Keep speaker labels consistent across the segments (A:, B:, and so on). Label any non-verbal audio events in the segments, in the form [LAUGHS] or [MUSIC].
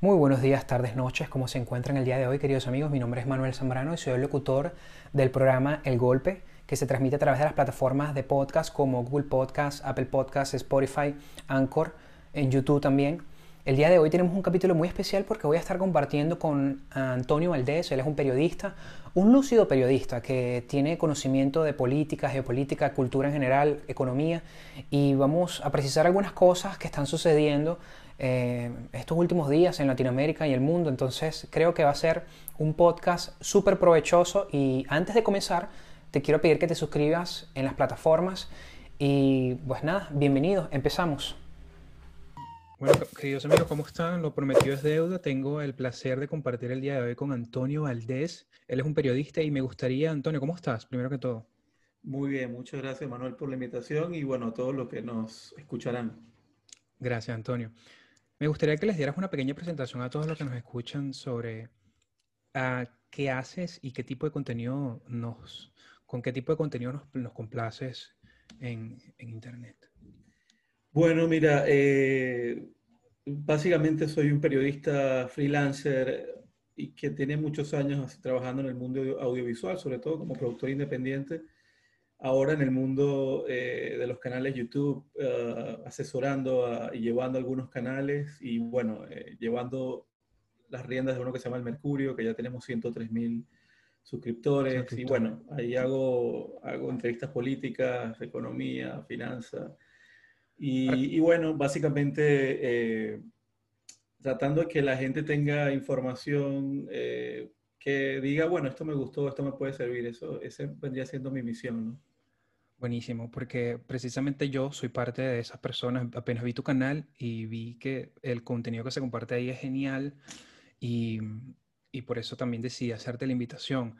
A: Muy buenos días, tardes, noches, ¿cómo se encuentran el día de hoy, queridos amigos? Mi nombre es Manuel Zambrano y soy el locutor del programa El Golpe, que se transmite a través de las plataformas de podcast como Google Podcast, Apple Podcast, Spotify, Anchor, en YouTube también. El día de hoy tenemos un capítulo muy especial porque voy a estar compartiendo con Antonio Valdés, él es un periodista, un lúcido periodista que tiene conocimiento de política, geopolítica, cultura en general, economía, y vamos a precisar algunas cosas que están sucediendo eh, estos últimos días en Latinoamérica y el mundo. Entonces creo que va a ser un podcast súper provechoso y antes de comenzar te quiero pedir que te suscribas en las plataformas y pues nada, bienvenidos, empezamos. Bueno, queridos amigos, ¿cómo están? Lo prometido es deuda. Tengo el placer de compartir el día de hoy con Antonio Valdés. Él es un periodista y me gustaría, Antonio, ¿cómo estás? Primero que todo.
B: Muy bien, muchas gracias Manuel por la invitación y bueno, a todos los que nos escucharán.
A: Gracias, Antonio. Me gustaría que les dieras una pequeña presentación a todos los que nos escuchan sobre uh, qué haces y qué tipo de contenido nos, con qué tipo de contenido nos, complaces en, en, Internet.
B: Bueno, mira, eh, básicamente soy un periodista freelancer y que tiene muchos años trabajando en el mundo audiovisual, sobre todo como productor independiente ahora en el mundo eh, de los canales YouTube, eh, asesorando y llevando algunos canales y bueno, eh, llevando las riendas de uno que se llama El Mercurio, que ya tenemos 103 mil suscriptores. Y bueno, ahí hago, hago entrevistas políticas, economía, finanzas. Y, y, bueno, básicamente tratando de que la gente tenga información que diga, bueno, esto me gustó, esto me puede servir. Eso, ese vendría siendo mi misión, ¿no?
A: Buenísimo, porque precisamente yo soy parte de esas personas. Apenas vi tu canal y vi que el contenido que se comparte ahí es genial y, y por eso también decidí hacerte la invitación.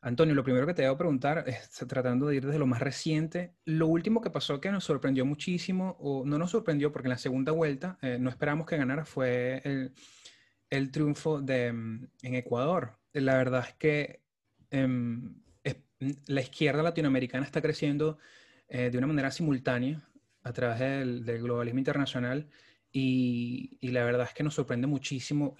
A: Antonio, lo primero que te debo preguntar es tratando de ir desde lo más reciente. Lo último que pasó que nos sorprendió muchísimo, o no nos sorprendió porque en la segunda vuelta eh, no esperamos que ganara, fue el, el triunfo de, mm, en Ecuador. La verdad es que eh, la izquierda latinoamericana está creciendo eh, de una manera simultánea a través del, globalismo internacional y, la verdad es que nos sorprende muchísimo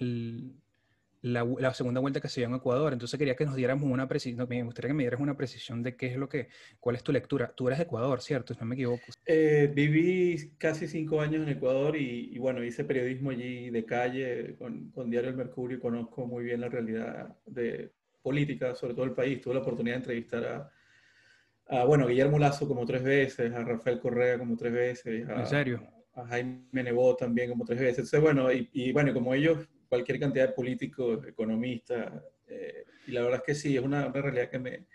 A: la, segunda vuelta que se dio en Ecuador. Entonces quería que nos diéramos una precisión, me gustaría que me dieras una precisión de qué es lo que, cuál es tu lectura. Tú eres de Ecuador, ¿cierto? Si no me equivoco.
B: Eh, viví casi cinco años en Ecuador y, bueno, hice periodismo allí de calle con, con Diario El Mercurio y conozco muy bien la realidad de, política, sobre todo el país. Tuve la oportunidad de entrevistar a, bueno, Guillermo Lazo como tres veces, a Rafael Correa como tres veces. A,
A: ¿En serio?
B: A Jaime Nebot también como tres veces. Entonces, bueno, y, bueno, como ellos, cualquier cantidad de políticos, economistas, eh, y la verdad es que sí, es una, realidad que me,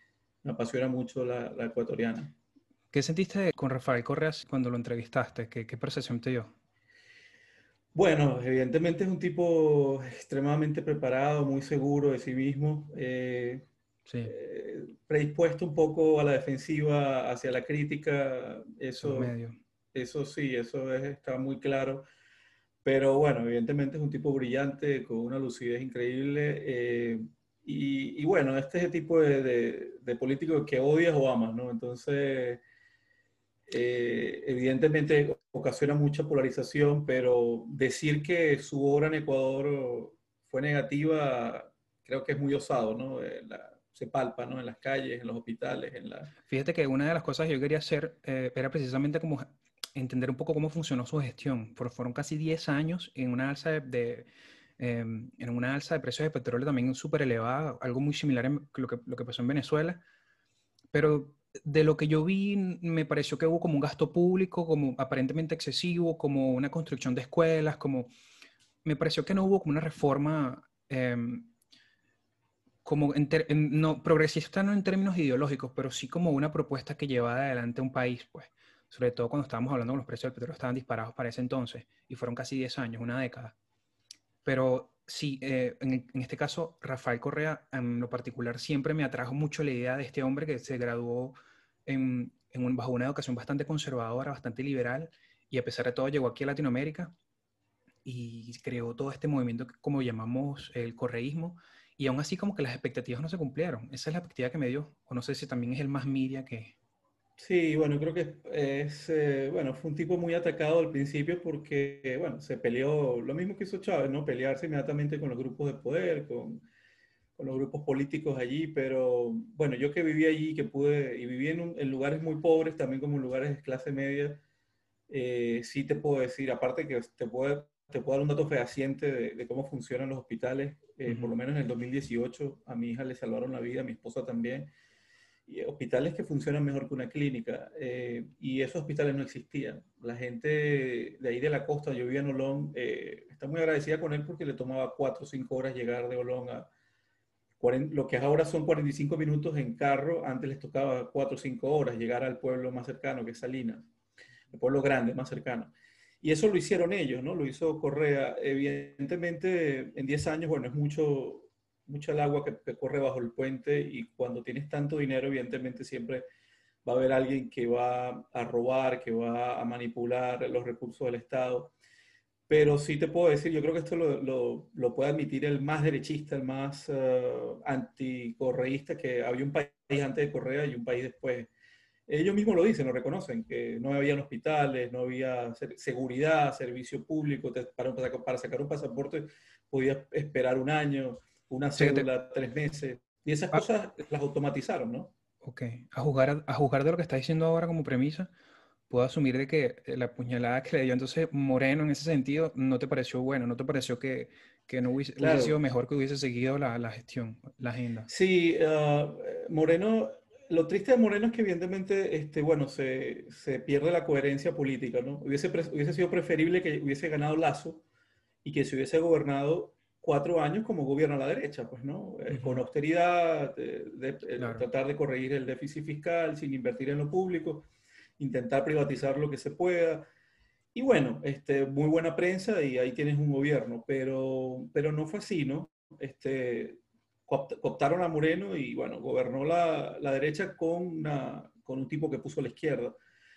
B: apasiona mucho la, ecuatoriana.
A: ¿Qué sentiste con Rafael Correa cuando lo entrevistaste? ¿Qué, qué percepción te dio?
B: Bueno, evidentemente es un tipo extremadamente preparado, muy seguro de sí mismo, eh, eh, predispuesto un poco a la defensiva, hacia la crítica, eso, eso sí, eso está muy claro. Pero bueno, evidentemente es un tipo brillante, con una lucidez increíble. Eh, y, bueno, este es el tipo de, de, de político que odias o amas, ¿no? Entonces eh, evidentemente ocasiona mucha polarización, pero decir que su obra en Ecuador fue negativa, creo que es muy osado, ¿no? Eh, se palpa, ¿no? En las calles, en los hospitales, en la...
A: Fíjate que una de las cosas que yo quería hacer eh, era precisamente como entender un poco cómo funcionó su gestión. Fueron casi 10 años en una alza de, em, en una alza de precios de petróleo también súper elevada, algo muy similar a lo que, lo que pasó en Venezuela. Pero de lo que yo vi, me pareció que hubo como un gasto público, como aparentemente excesivo, como una construcción de escuelas, como... Me pareció que no hubo como una reforma em, como no, progresista no en términos ideológicos, pero sí como una propuesta que llevaba adelante un país, pues. Sobre todo cuando estábamos hablando de los precios del petróleo estaban disparados para ese entonces, y fueron casi 10 años, una década. Pero sí, eh, en, este caso, Rafael Correa, en lo particular, siempre me atrajo mucho la idea de este hombre que se graduó en, un, bajo una educación bastante conservadora, bastante liberal, y a pesar de todo llegó aquí a Latinoamérica y creó todo este movimiento que como llamamos el correísmo, y aún así como que las expectativas no se cumplieron. Esa es la expectativa que me dio, o no sé si también es el más media que...
B: Sí, bueno, creo que es, eh, bueno, fue un tipo muy atacado al principio porque, bueno, se peleó, lo mismo que hizo Chávez, ¿no? Pelearse inmediatamente con los grupos de poder, con, con los grupos políticos allí, pero bueno, yo que viví allí, que pude, y viví en, en lugares muy pobres, también como en lugares de clase media, eh, sí te puedo decir, aparte que te puedo, te puedo dar un dato fehaciente de, de cómo funcionan los hospitales, eh, por lo menos en el 2018 a mi hija le salvaron la vida, a mi esposa también hospitales que funcionan mejor que una clínica. Eh, y esos hospitales no existían. La gente de ahí de la costa, yo vivía en Olón, eh, está muy agradecida con él porque le tomaba 4 o 5 horas llegar de Olón a lo que ahora son 45 minutos en carro. Antes les tocaba 4 o 5 horas llegar al pueblo más cercano, que es Salinas, el pueblo grande más cercano. Y eso lo hicieron ellos, ¿no? Lo hizo Correa. Evidentemente, en 10 años, bueno, es mucho, mucha el agua que, corre bajo el puente y cuando tienes tanto dinero, evidentemente siempre va a haber alguien que va a robar, que va a manipular los recursos del Estado. Pero sí te puedo decir, yo creo que esto lo, lo, puede admitir el más derechista, el más uh, anticorreísta, que había un país antes de Correa y un país después. Ellos mismos lo dicen, lo reconocen, que no había hospitales, no había seguridad, servicio público, para, para sacar un pasaporte podías esperar un año una cédula, tres meses. Y esas ah. cosas las automatizaron, ¿no?
A: Ok. A juzgar, a juzgar de lo que está diciendo ahora como premisa, puedo asumir de que la puñalada que le dio entonces Moreno en ese sentido no te pareció bueno, no te pareció que, que no hubiese, sido mejor que hubiese seguido la, la gestión, la agenda.
B: Sí, uh, Moreno, lo triste de Moreno es que evidentemente, este, bueno, se, se pierde la coherencia política, ¿no? Hubiese, hubiese sido preferible que hubiese ganado Lazo y que se hubiese gobernado cuatro años como gobierno a la derecha, pues, ¿no? Eh, con austeridad, de, tratar de corregir el déficit fiscal sin invertir en lo público, intentar privatizar lo que se pueda. Y bueno, este, muy buena prensa y ahí tienes un gobierno, pero, pero no fue así, ¿no? Este, cooptaron a Moreno y bueno, gobernó la, la derecha con, una, con un tipo que puso a la izquierda.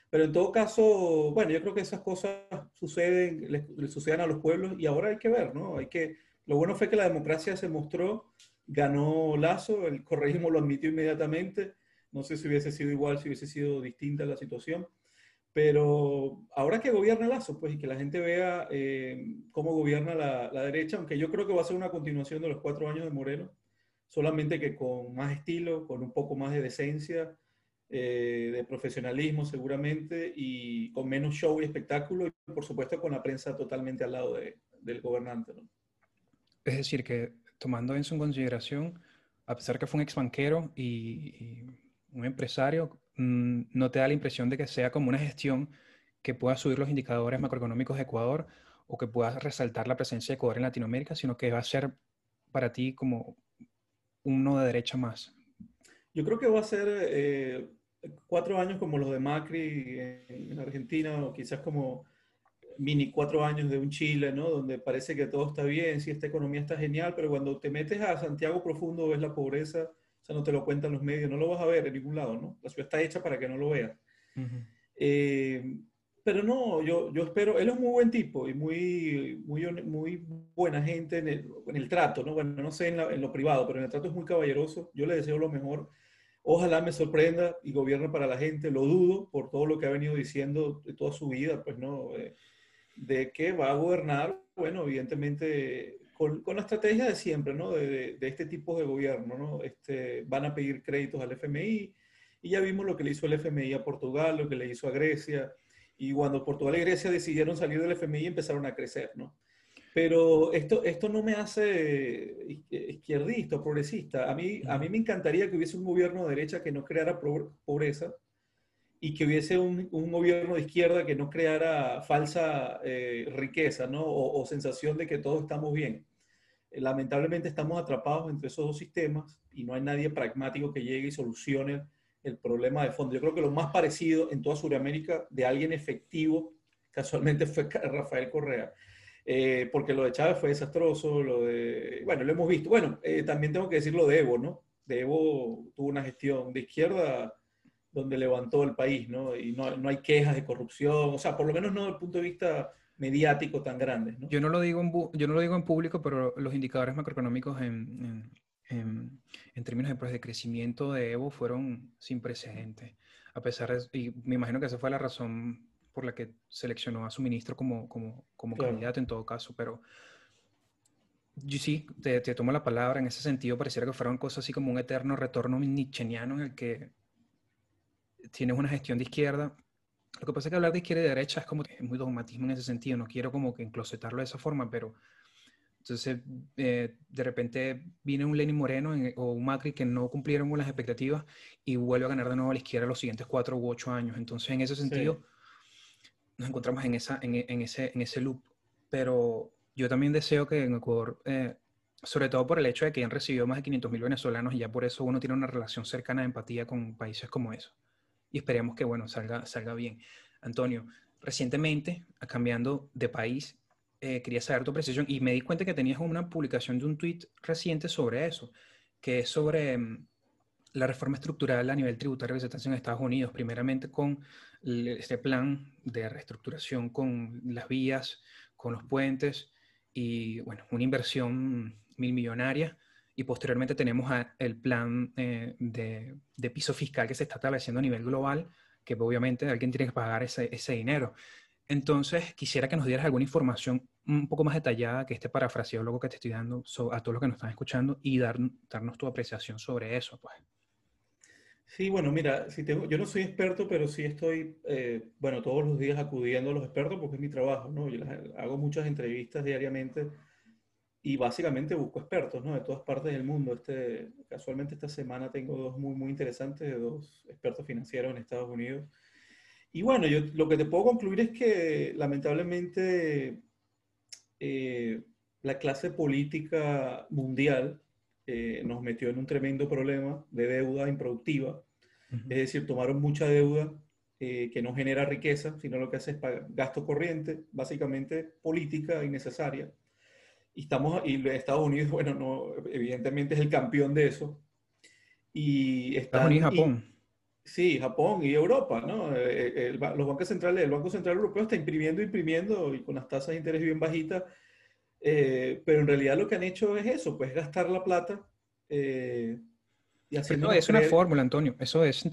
B: Pero en todo caso, bueno, yo creo que esas cosas suceden, le, suceden a los pueblos y ahora hay que ver, ¿no? Hay que lo bueno fue que la democracia se mostró, ganó Lazo, el correísmo lo admitió inmediatamente. No sé si hubiese sido igual, si hubiese sido distinta la situación. Pero ahora que gobierna Lazo, pues, y que la gente vea eh, cómo gobierna la, derecha, aunque yo creo que va a ser una continuación de los cuatro años de Moreno, solamente que con más estilo, con un poco más de decencia, eh, de profesionalismo seguramente, y con menos show y espectáculo, y por supuesto con la prensa totalmente al lado del gobernante.
A: Es decir, que tomando eso en consideración, a pesar que fue un ex banquero y, un empresario, mm, no te da la impresión de que sea como una gestión que pueda subir los indicadores macroeconómicos de Ecuador o que pueda resaltar la presencia de Ecuador en Latinoamérica, sino que va a ser para ti como uno de derecha más.
B: Yo creo que va a ser eh, cuatro años como los de Macri en Argentina o quizás como mini cuatro años de un Chile, ¿no? Donde parece que todo está bien, sí, esta economía está genial, pero cuando te metes a Santiago profundo ves la pobreza, o sea, no te lo cuentan los medios, no lo vas a ver en ningún lado, ¿no? La ciudad está hecha para que no lo veas. Eh, pero no, yo, yo espero, él es muy buen tipo y muy, muy, muy buena gente en el, en el trato, ¿no? Bueno, no sé en, en, lo privado, pero en el trato es muy caballeroso, yo le deseo lo mejor. Ojalá me sorprenda y gobierne para la gente, lo dudo por todo lo que ha venido diciendo de toda su vida, pues no, eh, de que va a gobernar, bueno, evidentemente con, la estrategia de siempre, ¿no? De, de, este tipo de gobierno, ¿no? Este, van a pedir créditos al FMI y ya vimos lo que le hizo el FMI a Portugal, lo que le hizo a Grecia, y cuando Portugal y Grecia decidieron salir del FMI empezaron a crecer, ¿no? Pero esto, esto no me hace izquierdista o progresista. A mí, a mí me encantaría que hubiese un gobierno de derecha que no creara pobreza, y que hubiese un, un, gobierno de izquierda que no creara falsa eh, riqueza ¿no? O, sensación de que todos estamos bien. Eh, lamentablemente estamos atrapados entre esos dos sistemas y no hay nadie pragmático que llegue y solucione el problema de fondo. Yo creo que lo más parecido en toda Sudamérica de alguien efectivo, casualmente [LAUGHS] fue Rafael Correa. Eh, porque lo de Chávez fue desastroso, lo de, bueno, lo hemos visto. Bueno, también tengo que decir lo de Evo, ¿no? Evo tuvo una gestión de izquierda donde levantó el país, ¿no? Y no, no, hay quejas de corrupción, o sea, por lo menos no desde el punto de vista mediático tan grande, ¿no?
A: Yo no lo digo en, yo no lo digo en público, pero los indicadores macroeconómicos en, en, en, términos de, pues, de, crecimiento de Evo fueron sin precedentes. a pesar de, y me imagino que esa fue la razón por la que seleccionó a su ministro como, como, como candidato en todo caso, pero yo sí, te, te, tomo la palabra en ese sentido, pareciera que fueron cosas así como un eterno retorno nicheniano en el que tienes una gestión de izquierda. Lo que pasa es que hablar de izquierda y derecha es como es muy dogmatismo en ese sentido, no quiero como que enclosetarlo de esa forma, pero entonces, eh, de repente viene un Lenin Moreno o un Macri que no cumplieron con las expectativas y vuelve a ganar de nuevo a la izquierda los siguientes cuatro u ocho años. Entonces, en ese sentido, nos encontramos en, esa, en, en, ese, en ese loop. Pero yo también deseo que en Ecuador, eh, sobre todo por el hecho de que han recibido más de 500 mil venezolanos y ya por eso uno tiene una relación cercana de empatía con países como eso. Y esperemos que, bueno, salga, salga bien. Antonio, recientemente, cambiando de país, eh, quería saber tu precisión y me di cuenta que tenías una publicación de un tweet reciente sobre eso, que es sobre mm, la reforma estructural a nivel tributario que se está haciendo en Estados Unidos, primeramente con este plan de reestructuración con las vías, con los puentes y, bueno, una inversión mil millonaria. Y posteriormente tenemos el plan eh, de, piso fiscal que se está estableciendo a nivel global, que obviamente alguien tiene que pagar ese, dinero. Entonces, quisiera que nos dieras alguna información un poco más detallada que este parafraseólogo que te estoy dando a todos los que nos están escuchando y dar, darnos tu apreciación sobre eso. Pues.
B: Sí, bueno, mira, si yo no soy experto, pero sí estoy, eh, bueno, todos los días acudiendo a los expertos porque es mi trabajo, ¿no? Yo hago muchas entrevistas diariamente y básicamente busco expertos, ¿no? De todas partes del mundo. Este, casualmente esta semana tengo dos muy, muy interesantes de dos expertos financieros en Estados Unidos y bueno, yo lo que te puedo concluir es que lamentablemente eh, la clase política mundial eh, nos metió en un tremendo problema de deuda improductiva. Es decir, tomaron mucha deuda eh, que no genera riqueza, sino lo que hace es gasto corriente, básicamente política innecesaria. Y, estamos, y Estados Unidos, bueno, no, evidentemente es el campeón de eso. Y
A: Estados Unidos y Japón.
B: Sí, Japón y Europa, ¿no? Eh, eh, los bancos centrales, el Banco Central Europeo está imprimiendo, imprimiendo y con las tasas de interés bien bajitas, eh, pero en realidad lo que han hecho es eso, pues gastar la plata.
A: y haciendo no, es una fórmula, Antonio, eso es,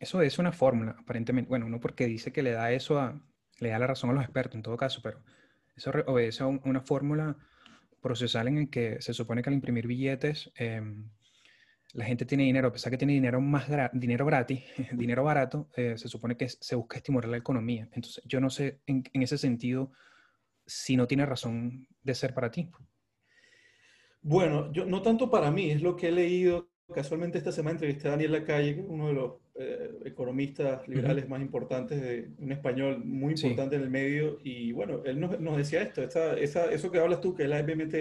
A: eso es una fórmula, aparentemente. Bueno, no porque dice que le da eso a, le da la razón a los expertos en todo caso, pero eso obedece a una fórmula procesal en el que se supone que al imprimir billetes em, la gente tiene dinero, a pesar que tiene dinero, más dinero gratis, [LAUGHS] dinero barato, eh, se supone que se busca estimular la economía. Entonces, yo no sé en, ese sentido si no tiene razón de ser para ti.
B: Bueno, yo no tanto para mí, es lo que he leído. Casualmente esta semana entrevisté a Daniel Lacalle, uno de los eh, economistas liberales más importantes, de un español muy importante en el medio, y bueno, él nos, decía esto, eso que hablas tú, que es la FMT,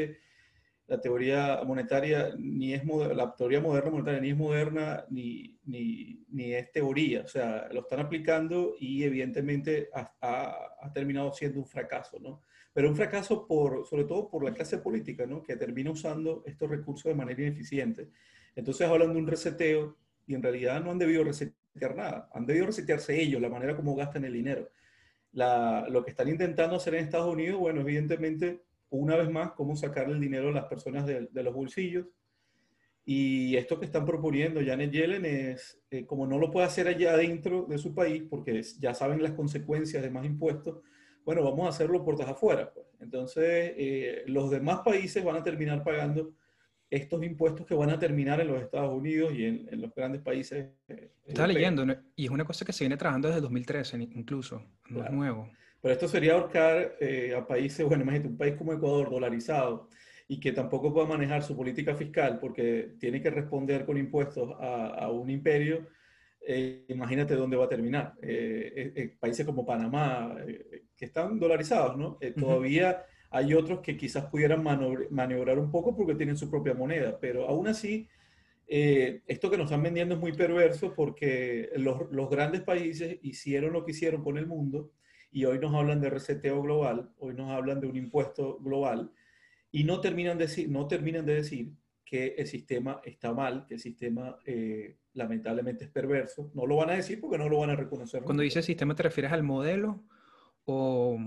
B: la teoría monetaria ni es la teoría moderna monetaria ni es moderna ni, ni, ni, es teoría, o sea, lo están aplicando y evidentemente ha, ha, terminado siendo un fracaso, ¿no? Pero un fracaso por, sobre todo por la clase política, ¿no? Que termina usando estos recursos de manera ineficiente. Entonces hablan de un reseteo y en realidad no han debido resetear nada, han debido resetearse ellos, la manera como gastan el dinero. Lo que están intentando hacer en Estados Unidos, bueno, evidentemente una vez más, cómo sacar el dinero a las personas de, los bolsillos. Y esto que están proponiendo Janet Yellen es, eh, como no lo puede hacer allá adentro de su país, porque ya saben las consecuencias de más impuestos, bueno, vamos a hacerlo puertas afuera. Pues. Entonces, eh, los demás países van a terminar pagando estos impuestos que van a terminar en los Estados Unidos y en, los grandes países.
A: Eh, Estaba leyendo, y es una cosa que se viene trabajando desde 2013 incluso, no es nuevo.
B: Pero esto sería ahorcar eh, a países, bueno, imagínate, un país como Ecuador dolarizado y que tampoco pueda manejar su política fiscal porque tiene que responder con impuestos a, un imperio, eh, imagínate dónde va a terminar. Eh, países como Panamá, que están dolarizados, ¿no? Todavía hay otros que quizás pudieran maniobrar un poco porque tienen su propia moneda, pero aún así, esto que nos están vendiendo es muy perverso porque los, los grandes países hicieron lo que hicieron con el mundo y hoy nos hablan de reseteo global, hoy nos hablan de un impuesto global y no terminan de decir, no terminan de decir que el sistema está mal, que el sistema eh, lamentablemente es perverso. No lo van a decir porque no lo van a reconocer.
A: Cuando dices sistema, ¿te refieres al modelo o...?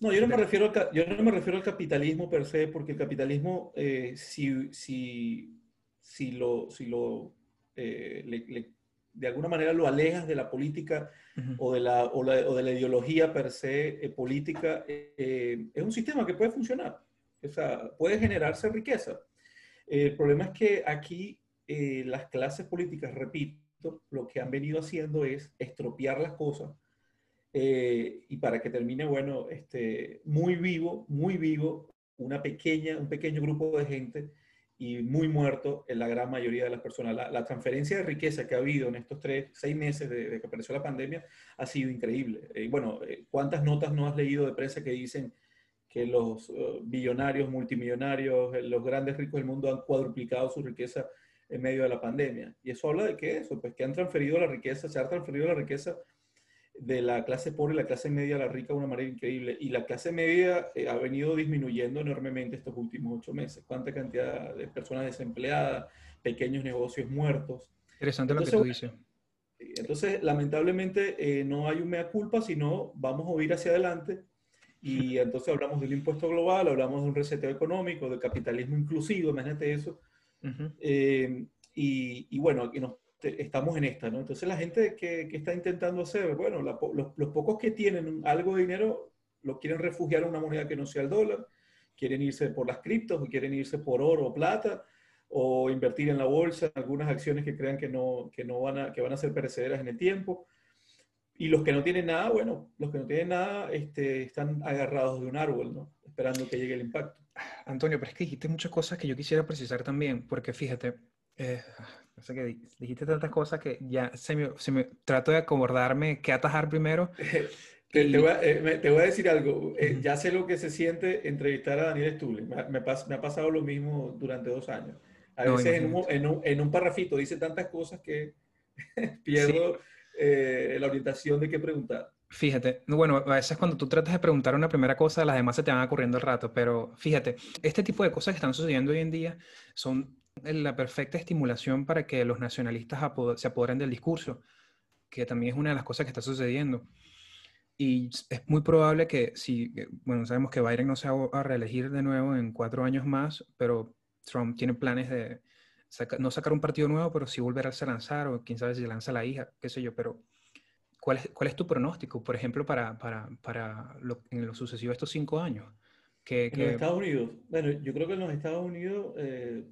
B: No, yo no me refiero al, yo no me refiero al capitalismo per se, porque el capitalismo, eh, si, si, si, lo, si lo eh, de alguna manera lo alejas de la política o, de la, o, de la, ideología per se eh, política, es un sistema que puede funcionar, o sea, puede generarse riqueza. el problema es que aquí las clases políticas, repito, lo que han venido haciendo es estropear las cosas y para que termine, bueno, este, muy vivo, muy vivo, una pequeña, un pequeño grupo de gente y muy muerto en la gran mayoría de las personas. La, transferencia de riqueza que ha habido en estos tres, seis meses de, que apareció la pandemia ha sido increíble. Eh, bueno, eh, ¿cuántas notas no has leído de prensa que dicen que los uh, billonarios, multimillonarios, eh, los grandes ricos del mundo han cuadruplicado su riqueza en medio de la pandemia? Y eso habla de qué eso, pues que han transferido la riqueza, se ha transferido la riqueza de la clase pobre la clase media la rica de una manera increíble. Y la clase media eh, ha venido disminuyendo enormemente estos últimos ocho meses. ¿Cuánta cantidad de personas desempleadas, pequeños negocios muertos?
A: Interesante lo que tú dices.
B: Entonces, lamentablemente, eh, no hay un mea culpa, sino vamos a ir hacia adelante. Y entonces hablamos de un impuesto global, hablamos de un reseteo económico, de capitalismo inclusivo, imagínate eso. Eh, y, y, bueno, y nos estamos en esta, ¿no? Entonces la gente que, que está intentando hacer, bueno, los, los, pocos que tienen algo de dinero lo quieren refugiar en una moneda que no sea el dólar, quieren irse por las criptos, o quieren irse por oro o plata, o invertir en la bolsa, algunas acciones que crean que no, que no van a, que van a ser perecederas en el tiempo. Y los que no tienen nada, bueno, los que no tienen nada este, están agarrados de un árbol, ¿no? Esperando que llegue el impacto.
A: Antonio, pero es que dijiste muchas cosas que yo quisiera precisar también, porque fíjate, eh, sé que dijiste tantas cosas que ya se me, se me trato de acordarme qué atajar primero. [LAUGHS]
B: te, te, voy a, eh, te, voy a, decir algo. Eh, ya sé lo que se siente entrevistar a Daniel Stule. Me, me, me, ha pasado lo mismo durante dos años. A veces en, un, en, un, en, un, parrafito dice tantas cosas que [LAUGHS] pierdo eh, la orientación de qué preguntar.
A: Fíjate, bueno, a veces cuando tú tratas de preguntar una primera cosa, las demás se te van ocurriendo al rato, pero fíjate, este tipo de cosas que están sucediendo hoy en día son la perfecta estimulación para que los nacionalistas se apoderen del discurso, que también es una de las cosas que está sucediendo. Y es muy probable que si, bueno, sabemos que Biden no se va a reelegir de nuevo en cuatro años más, pero Trump tiene planes de no sacar un partido nuevo, pero sí volver a lanzar, o quién sabe si lanza la hija, qué sé yo, pero ¿cuál es, cuál es tu pronóstico, por ejemplo, para, para, para lo, en lo sucesivo de estos cinco años?
B: Que, En los Estados Unidos, bueno, yo creo que en los Estados Unidos... Eh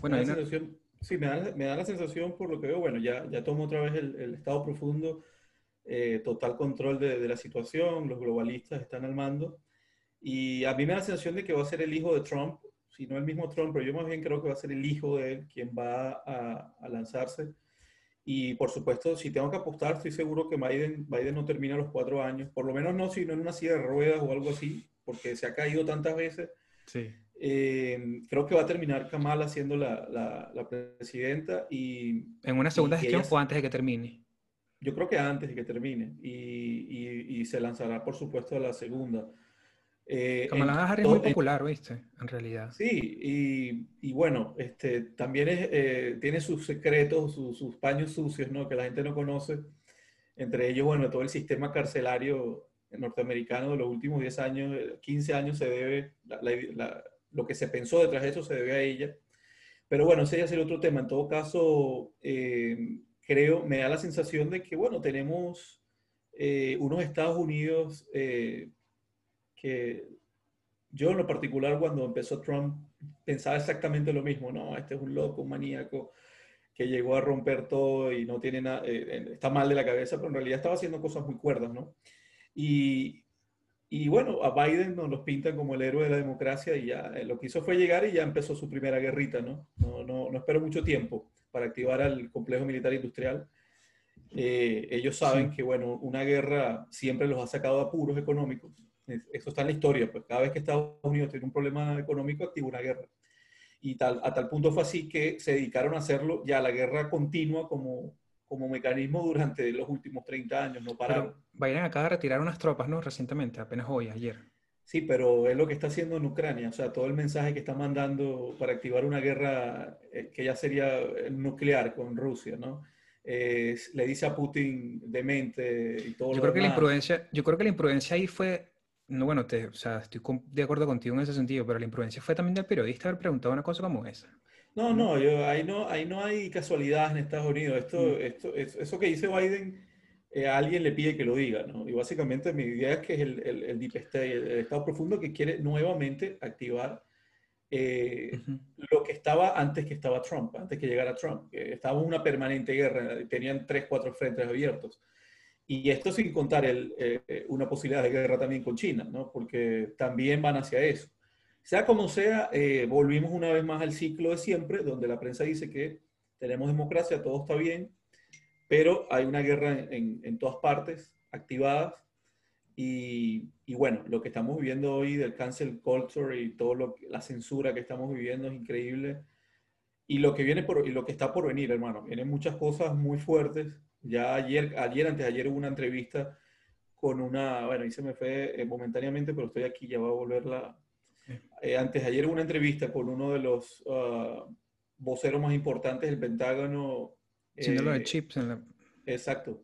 B: bueno, me da sensación, sí, me da, me da, la sensación por lo que veo, bueno, ya, ya tomo otra vez el, el estado profundo, eh, total control de, de, la situación, los globalistas están al mando, y a mí me da la sensación de que va a ser el hijo de Trump, si no el mismo Trump, pero yo más bien creo que va a ser el hijo de él quien va a, a lanzarse. Y por supuesto, si tengo que apostar, estoy seguro que Biden, Biden no termina los cuatro años, por lo menos no, sino en una silla de ruedas o algo así, porque se ha caído tantas veces. Sí. Eh, creo que va a terminar Kamala siendo la, la, presidenta y...
A: ¿En una segunda gestión o antes de que termine?
B: Yo creo que antes de que termine y, y, se lanzará, por supuesto, a la segunda.
A: Eh, Kamala Harris es muy popular, ¿viste? En realidad.
B: Sí, y, y bueno, este, también es, eh, tiene sus secretos, sus, sus paños sucios, ¿no? Que la gente no conoce. Entre ellos, bueno, todo el sistema carcelario norteamericano de los últimos 10 años, 15 años se debe, la, la, lo que se pensó detrás de eso se debe a ella. Pero bueno, ese ya el otro tema. En todo caso, eh, creo, me da la sensación de que, bueno, tenemos eh, unos Estados Unidos eh, que yo en lo particular cuando empezó Trump pensaba exactamente lo mismo, ¿no? Este es un loco, un maníaco que llegó a romper todo y no tiene nada, está mal de la cabeza, pero en realidad estaba haciendo cosas muy cuerdas, ¿no? Y, y bueno, a Biden nos los pintan como el héroe de la democracia y ya eh, lo que hizo fue llegar y ya empezó su primera guerrita, ¿no? No, no, no espero mucho tiempo para activar al complejo militar industrial. Eh, ellos saben que, bueno, una guerra siempre los ha sacado a apuros económicos. Eso está en la historia, pues cada vez que Estados Unidos tiene un problema económico, activa una guerra. Y tal, a tal punto fue así que se dedicaron a hacerlo ya la guerra continua como, como mecanismo durante los últimos 30 años, no pararon.
A: Biden acaba de retirar unas tropas, ¿no? Recientemente, apenas hoy, ayer.
B: Sí, pero es lo que está haciendo en Ucrania, o sea, todo el mensaje que está mandando para activar una guerra eh, que ya sería nuclear con Rusia, ¿no? le dice a Putin demente y todo
A: yo creo que la imprudencia Yo creo que la imprudencia ahí fue, no, bueno, te, o sea, estoy de acuerdo contigo en ese sentido, pero la imprudencia fue también del periodista haber preguntado una cosa como esa.
B: No, no, yo, ahí no, ahí no hay casualidades en Estados Unidos. Esto, mm. esto, eso que dice Biden, eh, a alguien le pide que lo diga, ¿no? Y básicamente mi idea es que es el, el, el Deep State, el, Estado profundo que quiere nuevamente activar eh, lo que estaba antes que estaba Trump, antes que llegara Trump. estaba en una permanente guerra, tenían tres, cuatro frentes abiertos. Y esto sin contar el, eh, una posibilidad de guerra también con China, ¿no? porque también van hacia eso. Sea como sea, eh, volvimos una vez más al ciclo de siempre, donde la prensa dice que tenemos democracia, todo está bien, pero hay una guerra en, en, todas partes, activadas, y, y, bueno, lo que estamos viviendo hoy del cancel culture y todo lo la censura que estamos viviendo es increíble. Y lo que viene por, y lo que está por venir, hermano, vienen muchas cosas muy fuertes ya ayer, ayer, antes de ayer hubo una entrevista con una, bueno, ahí se me fue eh, momentáneamente, pero estoy aquí, ya va a volverla. Eh, antes de ayer hubo una entrevista con uno de los uh, voceros más importantes del Pentágono.
A: Lo de eh, chips en la...
B: Exacto,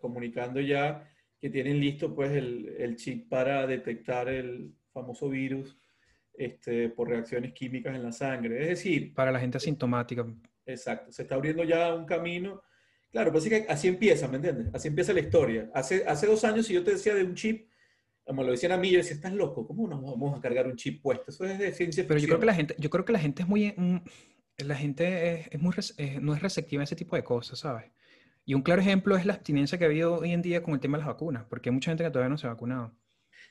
B: comunicando ya que tienen listo pues el, el, chip para detectar el famoso virus este, por reacciones químicas en la sangre. Es decir...
A: Para la gente asintomática.
B: Exacto, se está abriendo ya un camino Claro, pues sí que así empieza, ¿me entiendes? Así empieza la historia. Hace, hace dos años, si yo te decía de un chip, como lo decían a mí, yo decía, estás loco, ¿cómo nos vamos a cargar un chip puesto? Eso es de ciencia
A: Pero yo creo que la gente, yo creo que la gente es muy, mm, la gente es, muy, no es receptiva a ese tipo de cosas, ¿sabes? Y un claro ejemplo es la abstinencia que ha habido hoy en día con el tema de las vacunas, porque hay mucha gente que todavía no se ha vacunado.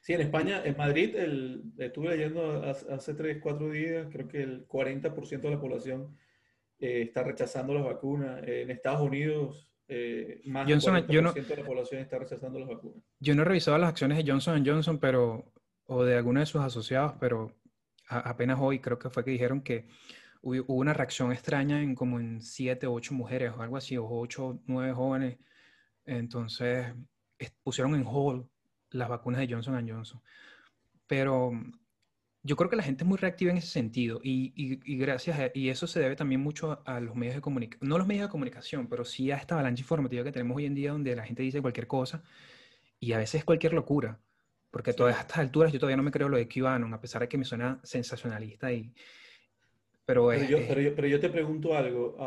B: Sí, en España, en Madrid, el, estuve leyendo hace tres, cuatro días, creo que el 40% de la población eh, está rechazando las vacunas. en Estados Unidos, eh, más Johnson, del 40% de la población está rechazando las vacunas.
A: Yo no he revisado las acciones de Johnson Johnson, pero, o de alguno de sus asociados, pero apenas hoy creo que fue que dijeron que hubo una reacción extraña en como en siete o ocho mujeres o algo así, o ocho, nueve jóvenes. Entonces pusieron en hold las vacunas de Johnson Johnson. Pero yo creo que la gente es muy reactiva en ese sentido y, y, gracias y eso se debe también mucho a, los medios de comunicación, no los medios de comunicación, pero sí a esta avalancha informativa que tenemos hoy en día donde la gente dice cualquier cosa y a veces cualquier locura, porque a todas estas alturas yo todavía no me creo lo de QAnon, a pesar de que me suena sensacionalista y...
B: Pero, pero, yo, pero, yo, te pregunto algo,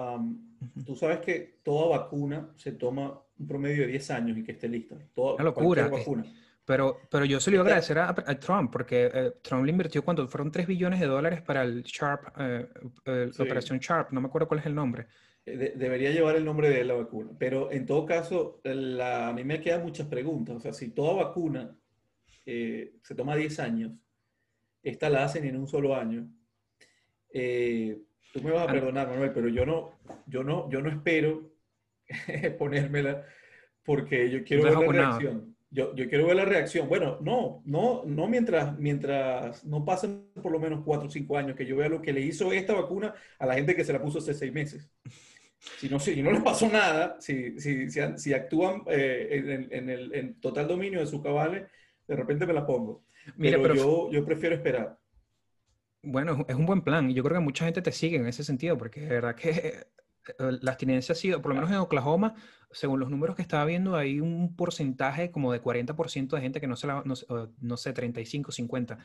B: tú sabes que toda vacuna se toma un promedio de 10 años y que esté lista. Toda,
A: Una locura. Vacuna. Pero, pero yo se lo iba a agradecer a, Trump, porque eh, Trump le invirtió cuando fueron 3 billones de dólares para el Sharp, eh, la operación Sharp, no me acuerdo cuál es el nombre.
B: Eh, debería llevar el nombre de la vacuna, pero en todo caso, a mí me quedan muchas preguntas. O sea, si toda vacuna se toma 10 años, esta la hacen en un solo año, tú me vas a perdonar, Manuel, pero yo no, yo no, yo no espero [LAUGHS] ponérmela porque yo quiero ver la reacción. Yo, yo, quiero ver la reacción. Bueno, no, no, no mientras, mientras no pasen por lo menos cuatro o cinco años que yo vea lo que le hizo esta vacuna a la gente que se la puso hace seis meses. Si no, si no les pasó nada, si, si, si, actúan eh, en, en, el en total dominio de su cabales, de repente me la pongo. Mira, pero, yo, yo prefiero esperar.
A: Bueno, es un buen plan y yo creo que mucha gente te sigue en ese sentido, porque de verdad que la abstinencia ha sido, por lo menos en Oklahoma, según los números que estaba viendo, hay un porcentaje como de 40% de gente que no se la, no, sé, 35, 50.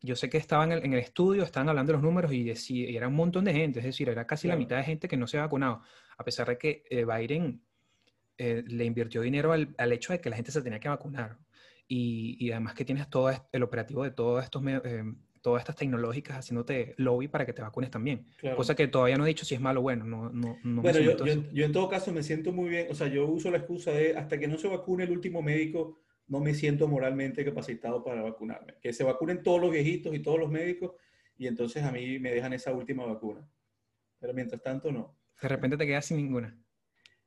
A: Yo sé que estaban en el, estudio, estaban hablando de los números y, decía, era un montón de gente, es decir, era casi la mitad de gente que no se ha vacunado, a pesar de que eh, Biden eh, le invirtió dinero al, al, hecho de que la gente se tenía que vacunar. Y, y además que tienes todo el operativo de todos estos todas estas tecnológicas haciéndote lobby para que te vacunes también. Cosa que todavía no he dicho si es malo o bueno. No, no, no
B: bueno, yo, yo, en todo caso me siento muy bien. O sea, yo uso la excusa de hasta que no se vacune el último médico, no me siento moralmente capacitado para vacunarme. Que se vacunen todos los viejitos y todos los médicos y entonces a mí me dejan esa última vacuna. Pero mientras tanto, no.
A: De repente te quedas sin ninguna.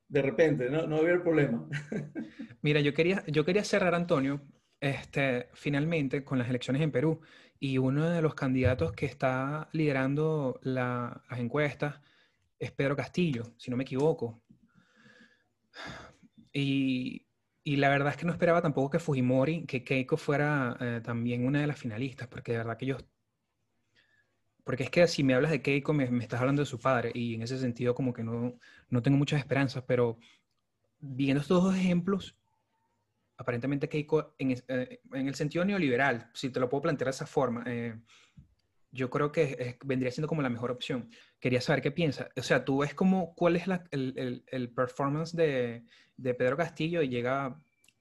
B: De repente, no, no había problema. [LAUGHS]
A: Mira, yo quería, yo quería cerrar, Antonio, este, finalmente con las elecciones en Perú. Y uno de los candidatos que está liderando las encuestas es Pedro Castillo, si no me equivoco. Y, y, la verdad es que no esperaba tampoco que Fujimori, que Keiko fuera eh, también una de las finalistas, porque de verdad que yo... Porque es que si me hablas de Keiko, me, me, estás hablando de su padre, y en ese sentido como que no, no tengo muchas esperanzas, pero viendo estos dos ejemplos, aparentemente Keiko, en, eh, en, el sentido neoliberal, si te lo puedo plantear de esa forma, eh, yo creo que vendría siendo como la mejor opción. Quería saber qué piensa. O sea, tú ves como cuál es el, el, performance de, de, Pedro Castillo y llega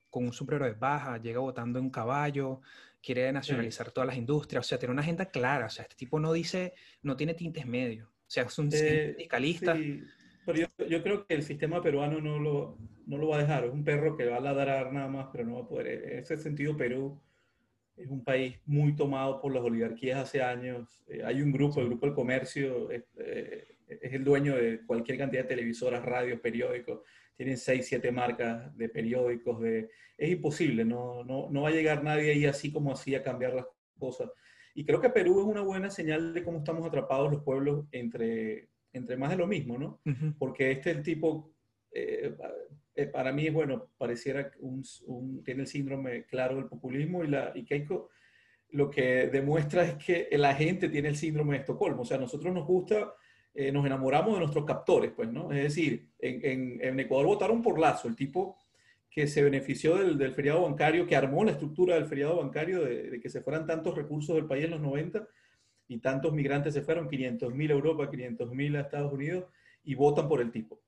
A: con un sombrero de baja, llega votando en caballo, quiere nacionalizar todas las industrias, o sea, tiene una agenda clara. O sea, este tipo no dice, no tiene tintes medios. O sea, es un eh, sindicalista. Sí,
B: pero yo, yo, creo que el sistema peruano no lo, no lo va a dejar. Es un perro que va a ladrar nada más, pero no va a poder. En ese sentido, Perú es un país muy tomado por las oligarquías hace años. Eh, hay un grupo, el Grupo del Comercio, es, eh, es, el dueño de cualquier cantidad de televisoras, radios, periódicos. Tienen seis, siete marcas de periódicos. De, es imposible, no, no, no va a llegar nadie ahí así como así a cambiar las cosas. Y creo que Perú es una buena señal de cómo estamos atrapados los pueblos entre, entre más de lo mismo, ¿no? Porque este el tipo, eh, eh, para mí, bueno, pareciera un, tiene el síndrome claro del populismo y, la, y Keiko lo que demuestra es que la gente tiene el síndrome de Estocolmo. O sea, a nosotros nos gusta, eh, nos enamoramos de nuestros captores, pues, ¿no? Es decir, en, en, Ecuador votaron por Lazo, el tipo que se benefició del, del, feriado bancario, que armó la estructura del feriado bancario, de, de, que se fueran tantos recursos del país en los 90 y tantos migrantes se fueron, 500.000 a Europa, 500.000 a Estados Unidos, y votan por el tipo.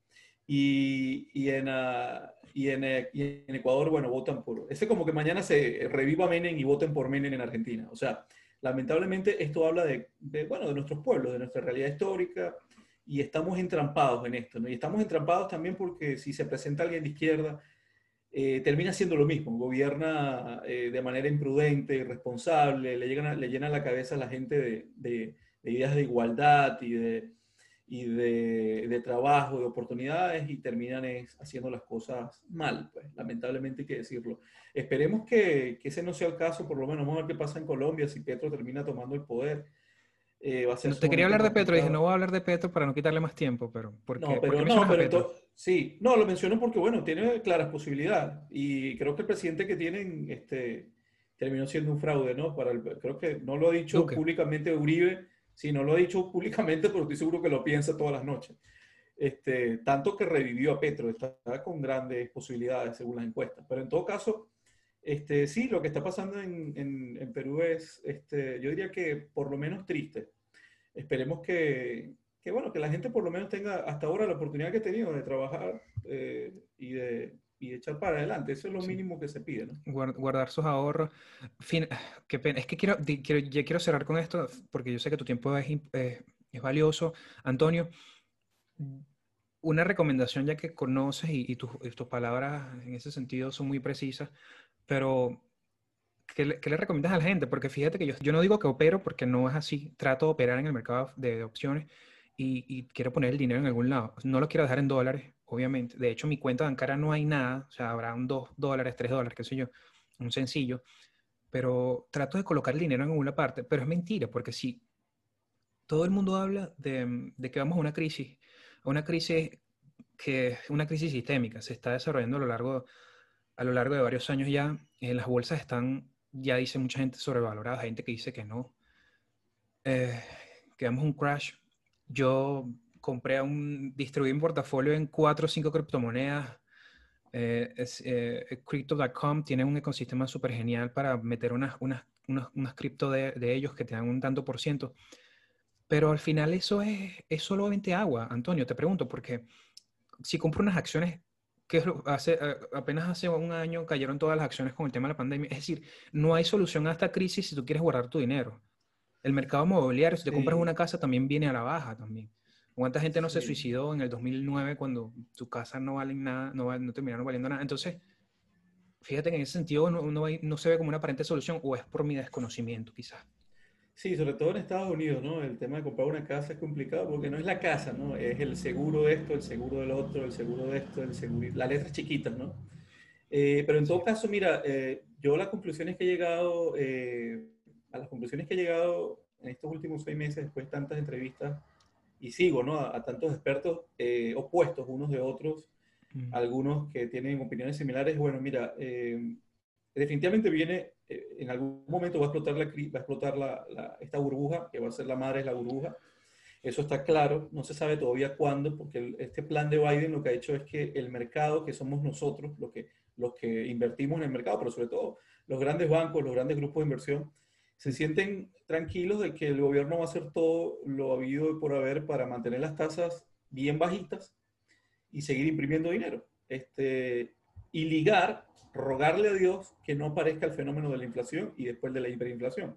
B: Y, y, en, uh, y, en, eh, y, en, Ecuador, bueno, votan por... Ese como que mañana se reviva Menem y voten por Menem en Argentina. O sea, lamentablemente esto habla de, de, bueno, de nuestros pueblos, de nuestra realidad histórica, y estamos entrampados en esto, ¿no? Y estamos entrampados también porque si se presenta alguien de izquierda, eh, termina siendo lo mismo, gobierna eh, de manera imprudente, irresponsable, le, llegan le llena la cabeza a la gente de, de, de ideas de igualdad y de trabajo, de oportunidades y terminan haciendo las cosas mal, pues lamentablemente hay que decirlo. Esperemos que, que, ese no sea el caso, por lo menos vamos a ver qué pasa en Colombia si Petro termina tomando el poder.
A: Eh, va a ser te quería hablar de Petro, dije no voy a hablar de Petro para no quitarle más tiempo, pero ¿por
B: No, pero, no, pero sí, no, lo menciono porque bueno, tiene claras posibilidades y creo que el presidente que tienen este, terminó siendo un fraude, ¿no? Para el, creo que no lo ha dicho públicamente Uribe, Sí, no lo he dicho públicamente, pero estoy seguro que lo piensa todas las noches. Este, tanto que revivió a Petro, está con grandes posibilidades según las encuestas. Pero en todo caso, este, sí, lo que está pasando en, en, Perú es, este, yo diría que por lo menos triste. Esperemos que, que, bueno, que la gente por lo menos tenga hasta ahora la oportunidad que ha tenido de trabajar eh, y de y echar para adelante. Eso es lo mínimo que se pide, ¿no?
A: Guardar sus ahorros. Fin, qué pena. Es que quiero, quiero, ya quiero cerrar con esto porque yo sé que tu tiempo es, es, valioso. Antonio, una recomendación ya que conoces y, tus, palabras en ese sentido son muy precisas, pero ¿qué le, recomiendas a la gente? Porque fíjate que yo, no digo que opero porque no es así. Trato de operar en el mercado de opciones y, quiero poner el dinero en algún lado. No lo quiero dejar en dólares obviamente. De hecho, mi cuenta bancaria no hay nada, o sea, habrá un 2 dólares, 3 dólares, qué sé yo, un sencillo, pero trato de colocar el dinero en alguna parte, pero es mentira, porque si todo el mundo habla de, de que vamos a una crisis, una crisis que una crisis sistémica, se está desarrollando a lo largo, a lo largo de varios años ya, eh, las bolsas están, ya dice mucha gente sobrevaloradas, gente que dice que no, eh, que a un crash. Yo compré un, distribuí un portafolio en cuatro o cinco criptomonedas. Eh, eh, Crypto.com tiene un ecosistema súper genial para meter unas, unas, unas, cripto de, de, ellos que te dan un tanto por ciento. Pero al final eso es, es solamente agua, Antonio, te pregunto, porque si compro unas acciones que hace, apenas hace un año cayeron todas las acciones con el tema de la pandemia. Es decir, no hay solución a esta crisis si tú quieres guardar tu dinero. El mercado mobiliario, si te compras una casa, también viene a la baja también. ¿Cuánta gente no se suicidó en el 2009 cuando su casa no vale nada, no, no terminaron valiendo nada? Entonces, fíjate que en ese sentido no, no, se ve como una aparente solución o es por mi desconocimiento quizás.
B: Sí, sobre todo en Estados Unidos, ¿no? El tema de comprar una casa es complicado porque no es la casa, ¿no? Es el seguro de esto, el seguro del otro, el seguro de esto, el seguro... Las letras chiquitas, ¿no? Eh, pero en todo caso, mira, eh, yo las conclusiones que he llegado, eh, a las conclusiones que he llegado en estos últimos seis meses, después de tantas entrevistas y sigo ¿no? a, tantos expertos eh, opuestos unos de otros, mm. algunos que tienen opiniones similares. Bueno, mira, eh, definitivamente viene, en algún momento va a explotar, la, va a explotar la, esta burbuja, que va a ser la madre de la burbuja. Eso está claro, no se sabe todavía cuándo, porque este plan de Biden lo que ha hecho es que el mercado, que somos nosotros, los que, los que invertimos en el mercado, pero sobre todo los grandes bancos, los grandes grupos de inversión, se sienten tranquilos de que el gobierno va a hacer todo lo habido por haber para mantener las tasas bien bajitas y seguir imprimiendo dinero. Este, y ligar, rogarle a Dios que no aparezca el fenómeno de la inflación y después de la hiperinflación.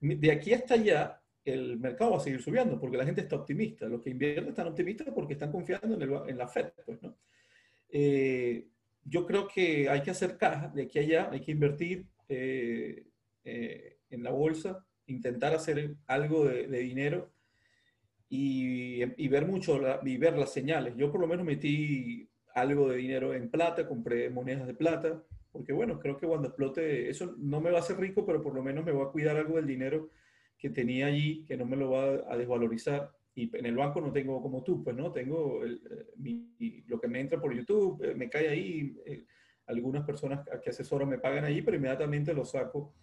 B: De aquí hasta allá, el mercado va a seguir subiendo porque la gente está optimista. Los que invierten están optimistas porque están confiando en, la Fed. Pues, ¿no? Eh, yo creo que hay que hacer caja de aquí a allá, hay que invertir. Eh, eh, en la bolsa, intentar hacer algo de, dinero y, ver mucho y ver las señales. Yo por lo menos metí algo de dinero en plata, compré monedas de plata, porque bueno, creo que cuando explote, eso no me va a hacer rico, pero por lo menos me va a cuidar algo del dinero que tenía allí, que no me lo va a desvalorizar. Y en el banco no tengo como tú, pues no, tengo eh, lo que me entra por YouTube, eh, me cae ahí, eh, algunas personas que asesoran me pagan allí, pero inmediatamente lo saco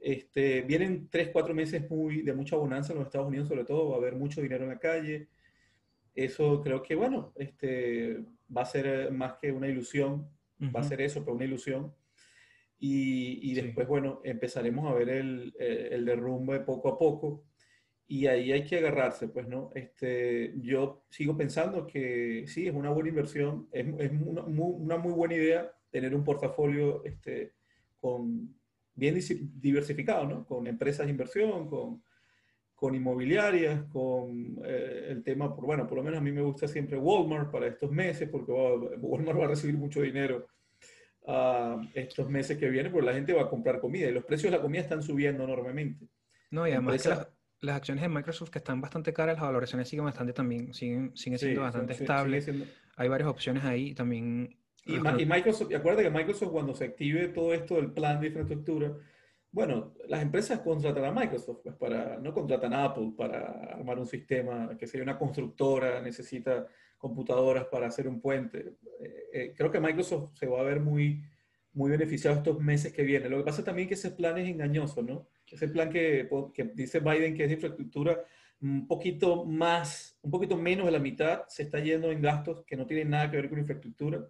B: este, vienen tres, cuatro meses muy, de mucha bonanza en los Estados Unidos, sobre todo, va a haber mucho dinero en la calle. Eso creo que, bueno, este, va a ser más que una ilusión, va a ser eso, pero una ilusión. Y, y después, bueno, empezaremos a ver el, eh, el, derrumbe poco a poco. Y ahí hay que agarrarse, pues, ¿no? Este, yo sigo pensando que sí, es una buena inversión, es, es una, muy, una, muy, buena idea tener un portafolio este, con, bien diversificado, ¿no? Con empresas de inversión, con, con inmobiliarias, con eh, el tema, por, bueno, por lo menos a mí me gusta siempre Walmart para estos meses, porque Walmart va a recibir mucho dinero uh, estos meses que vienen, porque la gente va a comprar comida y los precios de la comida están subiendo enormemente.
A: No, y además las acciones de Microsoft que están bastante caras, las valoraciones siguen bastante también, siguen, siguen siendo bastante estables. Hay varias opciones ahí también
B: y, Microsoft, y acuérdate que Microsoft cuando se active todo esto del plan de infraestructura, bueno, las empresas contratan a Microsoft, pues para, no contratan a Apple para armar un sistema, que sea una constructora, necesita computadoras para hacer un puente. Eh, eh, creo que Microsoft se va a ver muy, muy beneficiado estos meses que vienen. Lo que pasa también es que ese plan es engañoso, ¿no? Ese plan que, que dice Biden que es de infraestructura, un poquito más, un poquito menos de la mitad se está yendo en gastos que no tienen nada que ver con infraestructura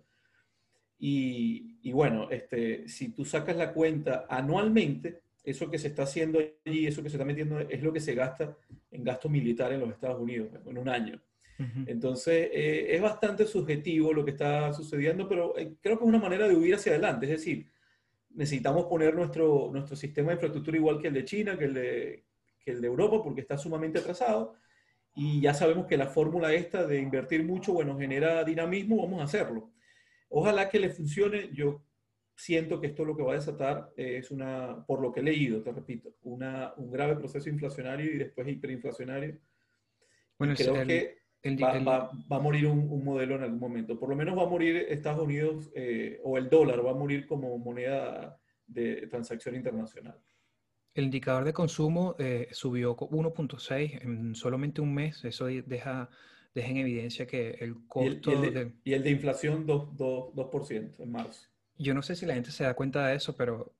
B: y, bueno, este, si tú sacas la cuenta anualmente, eso que se está haciendo allí, eso que se está metiendo, es lo que se gasta en gasto militar en los Estados Unidos en un año. Entonces, eh, es bastante subjetivo lo que está sucediendo, pero eh, creo que es una manera de huir hacia adelante. Es decir, necesitamos poner nuestro, nuestro sistema de infraestructura igual que el de China, que el de, que el de Europa, porque está sumamente atrasado. Y ya sabemos que la fórmula esta de invertir mucho, bueno, genera dinamismo, vamos a hacerlo. Ojalá que le funcione. Yo siento que esto lo que va a desatar es una, por lo que he leído, te repito, una, un grave proceso inflacionario y después hiperinflacionario. Bueno, creo que va, a morir un, modelo en algún momento. Por lo menos va a morir Estados Unidos eh, o el dólar va a morir como moneda de transacción internacional.
A: El indicador de consumo eh, subió 1.6 en solamente un mes. Eso deja deja en evidencia que el costo...
B: Y el, de, y el de, inflación 2%, en marzo.
A: Yo no sé si la gente se da cuenta de eso, pero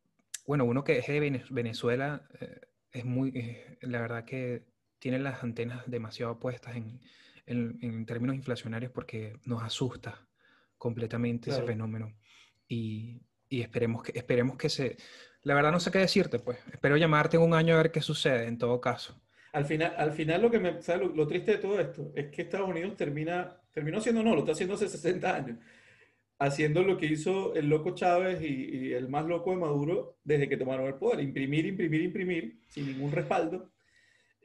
A: bueno, uno que es de Venezuela eh, es muy... Eh, la verdad que tiene las antenas demasiado puestas en, en, términos inflacionarios porque nos asusta completamente ese fenómeno. Y, y, esperemos, que, esperemos que se... La verdad no sé qué decirte, pues. Espero llamarte en un año a ver qué sucede, en todo caso.
B: Al final, al final lo que me, Lo, triste de todo esto es que Estados Unidos termina, terminó siendo, no, lo está haciendo hace 60 años, haciendo lo que hizo el loco Chávez y, el más loco de Maduro desde que tomaron el poder, imprimir, imprimir, imprimir, sin ningún respaldo.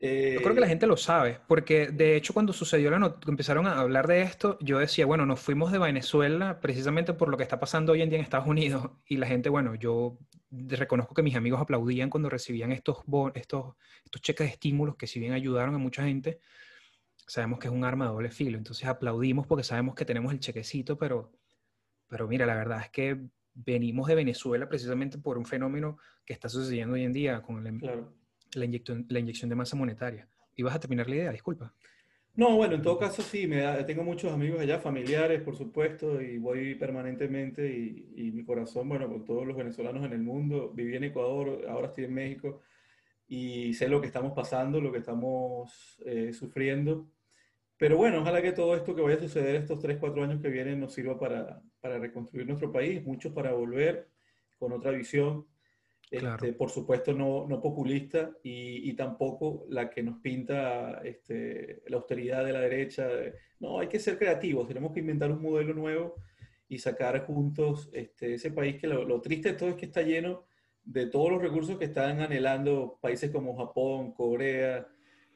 A: Yo creo que la gente lo sabe, porque de hecho cuando sucedió la not empezaron a hablar de esto, yo decía, bueno, nos fuimos de Venezuela precisamente por lo que está pasando hoy en día en Estados Unidos, [LAUGHS] y la gente, bueno, yo reconozco que mis amigos aplaudían cuando recibían estos, estos, estos cheques de estímulos que si bien ayudaron a mucha gente, sabemos que es un arma de doble filo. Entonces aplaudimos porque sabemos que tenemos el chequecito, pero, pero mira, la verdad es que venimos de Venezuela precisamente por un fenómeno que está sucediendo hoy en día con la, inyección, la inyección de masa monetaria. ¿Ibas a terminar la idea? Disculpa.
B: No, bueno, en todo caso sí, me tengo muchos amigos allá, familiares, por supuesto, y voy permanentemente y, mi corazón, bueno, con todos los venezolanos en el mundo. Viví en Ecuador, ahora estoy en México y sé lo que estamos pasando, lo que estamos eh, sufriendo. Pero bueno, ojalá que todo esto que vaya a suceder estos 3, 4 años que vienen nos sirva para, para reconstruir nuestro país, muchos para volver con otra visión. Este, por supuesto no, no populista y, y, tampoco la que nos pinta este, la austeridad de la derecha. No, hay que ser creativos, tenemos que inventar un modelo nuevo y sacar juntos este, ese país que lo, lo, triste de todo es que está lleno de todos los recursos que están anhelando países como Japón, Corea,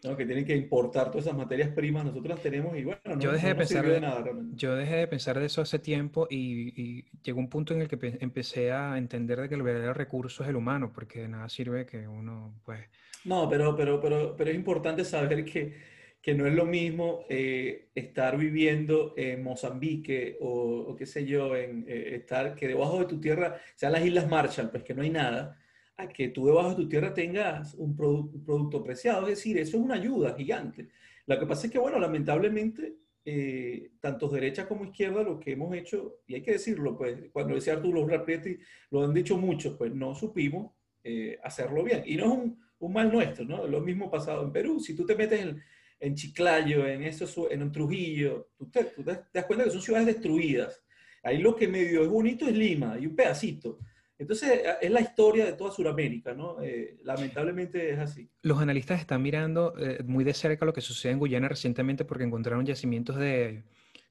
B: que tienen que importar todas esas materias primas, nosotros las tenemos y bueno, no,
A: yo dejé de pensar de, nada Yo dejé de pensar de eso hace tiempo y, llegó un punto en el que empecé a entender de que el verdadero recurso es el humano, porque de nada sirve que uno, pues...
B: No, pero, pero, pero, pero es importante saber que, que no es lo mismo eh, estar viviendo en Mozambique o, qué sé yo, en eh, estar que debajo de tu tierra sean las Islas Marshall, pues que no hay nada a que tú debajo de tu tierra tengas un, producto preciado. Es decir, eso es una ayuda gigante. Lo que pasa es que, bueno, lamentablemente, eh, tanto derecha como izquierda, lo que hemos hecho, y hay que decirlo, pues cuando decía Arturo Raprietti, lo han dicho muchos, pues no supimos eh, hacerlo bien. Y no es un, un, mal nuestro, ¿no? Lo mismo pasado en Perú. Si tú te metes en, en Chiclayo, en, eso, en Trujillo, tú te, tú te das cuenta que son ciudades destruidas. Ahí lo que medio es bonito es Lima y un pedacito. Entonces, eh, es la historia de toda Sudamérica, ¿no? Eh, lamentablemente es así.
A: Los analistas están mirando eh, muy de cerca lo que sucede en Guyana recientemente porque encontraron yacimientos de,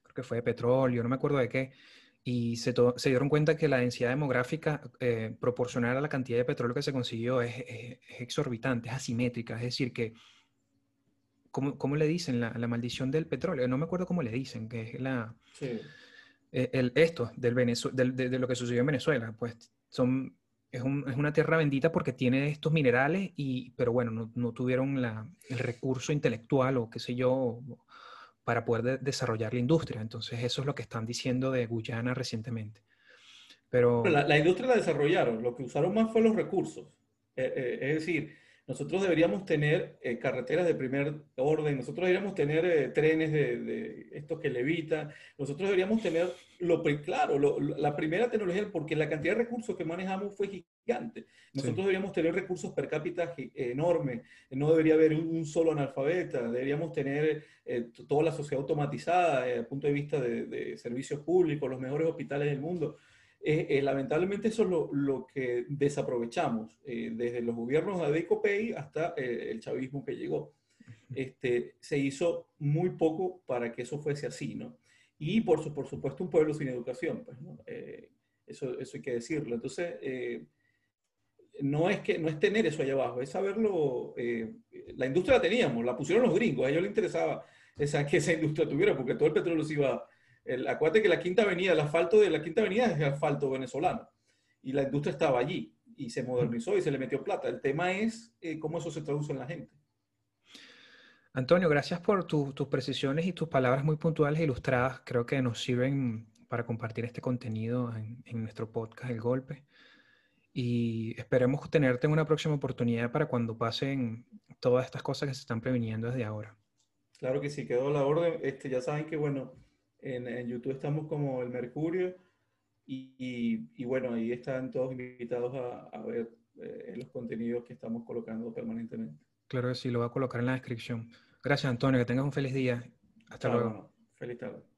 A: creo que fue de petróleo, no me acuerdo de qué, y se, se dieron cuenta que la densidad demográfica proporcional a la cantidad de petróleo que se consiguió es, exorbitante, es asimétrica, es decir, que, ¿cómo, cómo le dicen? La, la, maldición del petróleo, no me acuerdo cómo le dicen, que es la... Sí. El, esto del del, de, de, lo que sucedió en Venezuela, pues son, es, una tierra bendita porque tiene estos minerales, y, pero bueno, no, tuvieron el recurso intelectual o qué sé yo para poder desarrollar la industria. Entonces eso es lo que están diciendo de Guyana recientemente. Pero...
B: La, industria la desarrollaron, lo que usaron más fue los recursos. Eh, eh, es decir, nosotros deberíamos tener eh, carreteras de primer orden, nosotros deberíamos tener eh, trenes de, de, estos que levitan, nosotros deberíamos tener, lo claro, la primera tecnología, porque la cantidad de recursos que manejamos fue gigante. Nosotros deberíamos tener recursos per cápita enormes, no debería haber un, solo analfabeta, deberíamos tener eh, toda la sociedad automatizada desde el punto de vista de, de servicios públicos, los mejores hospitales del mundo. Eh, eh, lamentablemente eso es lo, lo que desaprovechamos, eh, desde los gobiernos de Adeco Pay hasta el chavismo que llegó. Este, se hizo muy poco para que eso fuese así, ¿no? Y por, su, por supuesto un pueblo sin educación, pues, ¿no? eso, eso hay que decirlo. Entonces, no, es que, no es tener eso allá abajo, es saberlo. la industria la teníamos, la pusieron los gringos, a ellos les interesaba esa, que esa industria tuviera, porque todo el petróleo se iba el, acuérdate que la Quinta Avenida, el asfalto de la Quinta Avenida es asfalto venezolano y la industria estaba allí y se modernizó y se le metió plata. El tema es eh, cómo eso se traduce en la gente.
A: Antonio, gracias por tus precisiones y tus palabras muy puntuales e ilustradas. Creo que nos sirven para compartir este contenido en, en nuestro podcast El Golpe. Y esperemos tenerte en una próxima oportunidad para cuando pasen todas estas cosas que se están previniendo desde ahora.
B: Claro que sí, quedó la orden. Este, ya saben que, bueno, en, YouTube estamos como El Mercurio y, y, bueno, ahí están todos invitados a, a ver eh, los contenidos que estamos colocando permanentemente.
A: Claro que sí, lo voy a colocar en la descripción. Gracias, Antonio. Que tengas un feliz día. Hasta luego.
B: Feliz tarde.